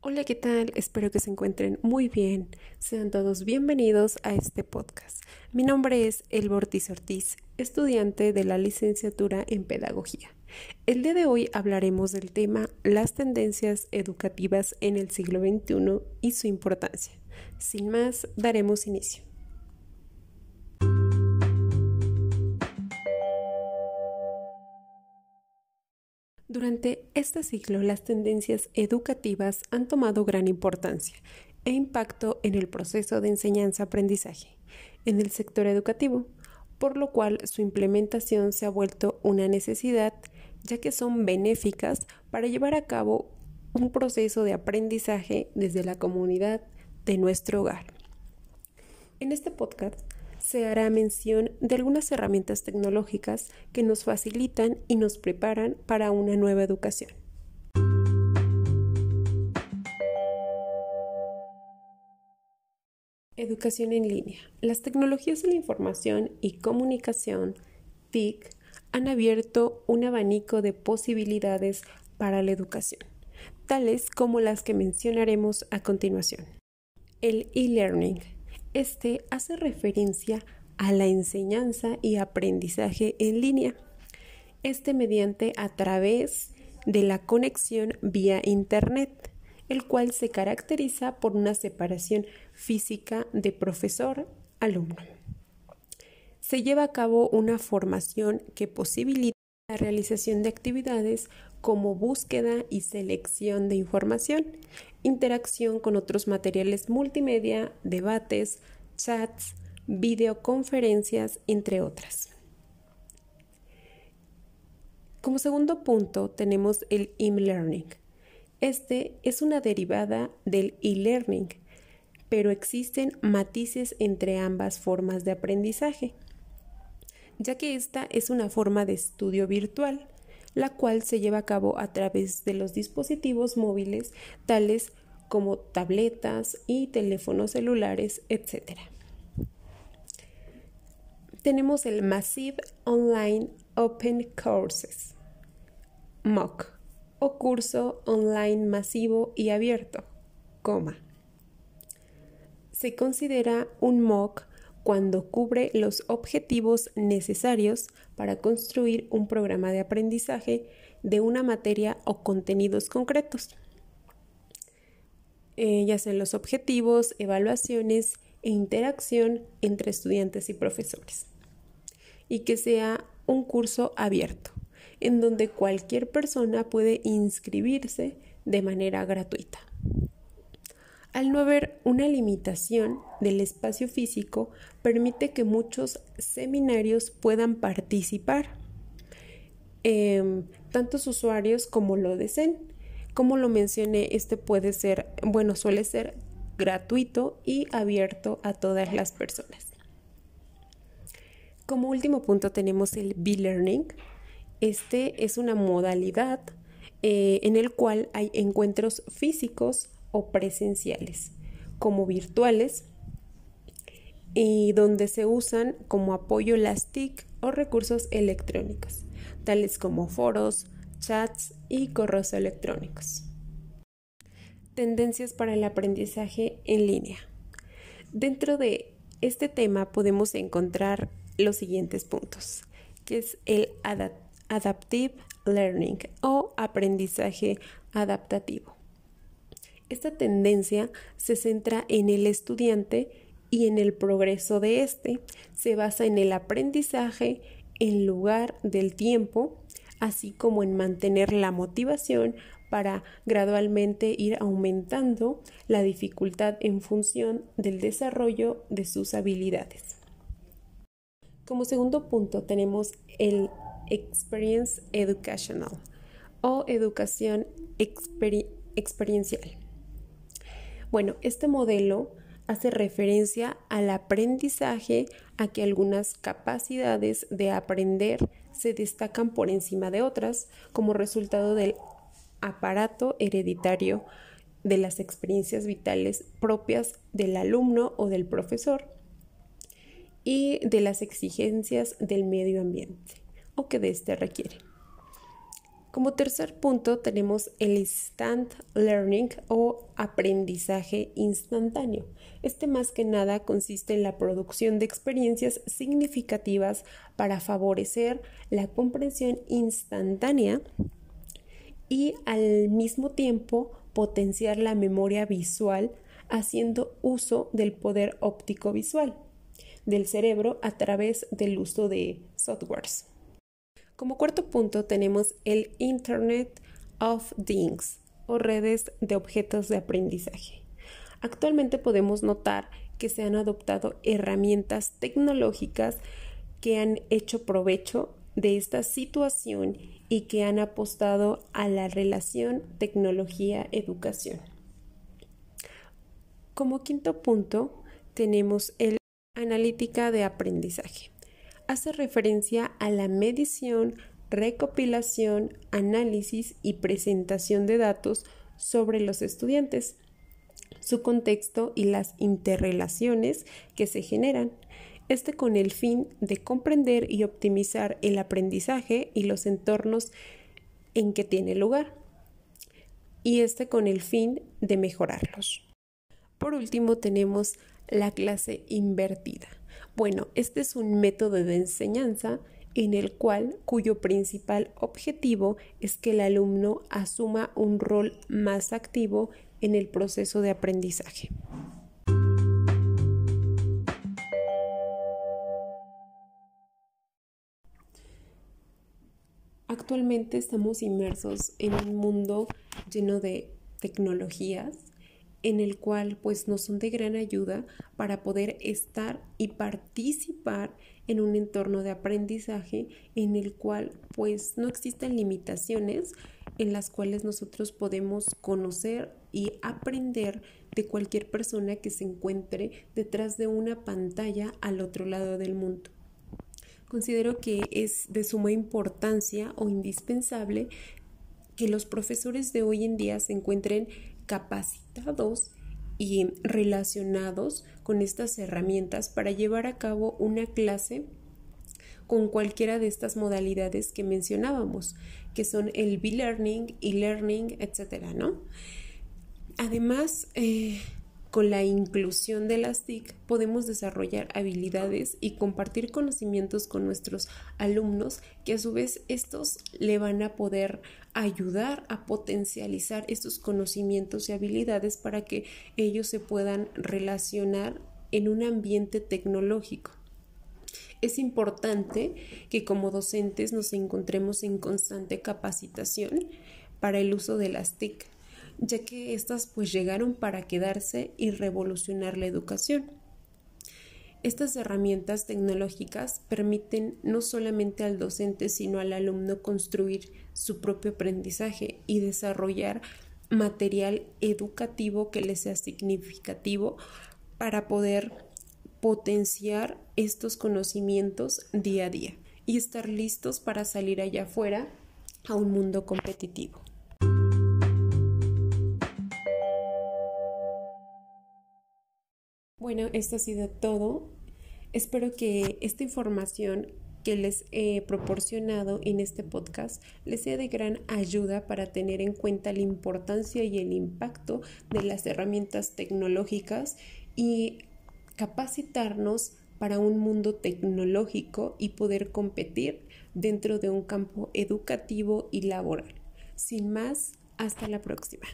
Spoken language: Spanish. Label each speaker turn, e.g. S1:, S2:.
S1: Hola, ¿qué tal? Espero que se encuentren muy bien. Sean todos bienvenidos a este podcast. Mi nombre es El Ortiz Ortiz, estudiante de la licenciatura en Pedagogía. El día de hoy hablaremos del tema las tendencias educativas en el siglo XXI y su importancia. Sin más, daremos inicio. Durante este siglo las tendencias educativas han tomado gran importancia e impacto en el proceso de enseñanza-aprendizaje en el sector educativo, por lo cual su implementación se ha vuelto una necesidad ya que son benéficas para llevar a cabo un proceso de aprendizaje desde la comunidad de nuestro hogar. En este podcast se hará mención de algunas herramientas tecnológicas que nos facilitan y nos preparan para una nueva educación. Educación en línea. Las tecnologías de la información y comunicación, TIC, han abierto un abanico de posibilidades para la educación, tales como las que mencionaremos a continuación. El e-learning este hace referencia a la enseñanza y aprendizaje en línea. Este mediante a través de la conexión vía Internet, el cual se caracteriza por una separación física de profesor-alumno. Se lleva a cabo una formación que posibilita la realización de actividades como búsqueda y selección de información, interacción con otros materiales multimedia, debates, chats, videoconferencias, entre otras. Como segundo punto tenemos el e-learning. Este es una derivada del e-learning, pero existen matices entre ambas formas de aprendizaje, ya que esta es una forma de estudio virtual la cual se lleva a cabo a través de los dispositivos móviles tales como tabletas y teléfonos celulares, etc. Tenemos el Massive Online Open Courses, MOOC, o curso online masivo y abierto, coma. Se considera un MOOC cuando cubre los objetivos necesarios para construir un programa de aprendizaje de una materia o contenidos concretos, eh, ya sean los objetivos, evaluaciones e interacción entre estudiantes y profesores, y que sea un curso abierto, en donde cualquier persona puede inscribirse de manera gratuita. Al no haber una limitación del espacio físico, permite que muchos seminarios puedan participar, em, tantos usuarios como lo deseen. Como lo mencioné, este puede ser, bueno, suele ser gratuito y abierto a todas las personas. Como último punto tenemos el B-Learning. Este es una modalidad eh, en el cual hay encuentros físicos o presenciales, como virtuales, y donde se usan como apoyo las TIC o recursos electrónicos, tales como foros, chats y correos electrónicos. Tendencias para el aprendizaje en línea. Dentro de este tema podemos encontrar los siguientes puntos, que es el adaptive learning o aprendizaje adaptativo. Esta tendencia se centra en el estudiante y en el progreso de éste. Se basa en el aprendizaje en lugar del tiempo, así como en mantener la motivación para gradualmente ir aumentando la dificultad en función del desarrollo de sus habilidades. Como segundo punto tenemos el Experience Educational o educación experiencial. Bueno, este modelo hace referencia al aprendizaje a que algunas capacidades de aprender se destacan por encima de otras como resultado del aparato hereditario de las experiencias vitales propias del alumno o del profesor y de las exigencias del medio ambiente o que de éste requiere. Como tercer punto tenemos el instant learning o aprendizaje instantáneo. Este más que nada consiste en la producción de experiencias significativas para favorecer la comprensión instantánea y al mismo tiempo potenciar la memoria visual haciendo uso del poder óptico visual del cerebro a través del uso de softwares. Como cuarto punto tenemos el Internet of Things o redes de objetos de aprendizaje. Actualmente podemos notar que se han adoptado herramientas tecnológicas que han hecho provecho de esta situación y que han apostado a la relación tecnología-educación. Como quinto punto tenemos el analítica de aprendizaje hace referencia a la medición, recopilación, análisis y presentación de datos sobre los estudiantes, su contexto y las interrelaciones que se generan, este con el fin de comprender y optimizar el aprendizaje y los entornos en que tiene lugar, y este con el fin de mejorarlos. Por último tenemos la clase invertida. Bueno, este es un método de enseñanza en el cual cuyo principal objetivo es que el alumno asuma un rol más activo en el proceso de aprendizaje. Actualmente estamos inmersos en un mundo lleno de tecnologías en el cual pues nos son de gran ayuda para poder estar y participar en un entorno de aprendizaje en el cual pues no existen limitaciones en las cuales nosotros podemos conocer y aprender de cualquier persona que se encuentre detrás de una pantalla al otro lado del mundo. Considero que es de suma importancia o indispensable que los profesores de hoy en día se encuentren capacitados y relacionados con estas herramientas para llevar a cabo una clase con cualquiera de estas modalidades que mencionábamos, que son el B-Learning, e-Learning, etcétera, ¿no? Además, eh, con la inclusión de las TIC podemos desarrollar habilidades y compartir conocimientos con nuestros alumnos que a su vez estos le van a poder ayudar a potencializar estos conocimientos y habilidades para que ellos se puedan relacionar en un ambiente tecnológico. Es importante que como docentes nos encontremos en constante capacitación para el uso de las TIC ya que éstas pues llegaron para quedarse y revolucionar la educación. Estas herramientas tecnológicas permiten no solamente al docente, sino al alumno construir su propio aprendizaje y desarrollar material educativo que le sea significativo para poder potenciar estos conocimientos día a día y estar listos para salir allá afuera a un mundo competitivo. Bueno, esto ha sido todo. Espero que esta información que les he proporcionado en este podcast les sea de gran ayuda para tener en cuenta la importancia y el impacto de las herramientas tecnológicas y capacitarnos para un mundo tecnológico y poder competir dentro de un campo educativo y laboral. Sin más, hasta la próxima.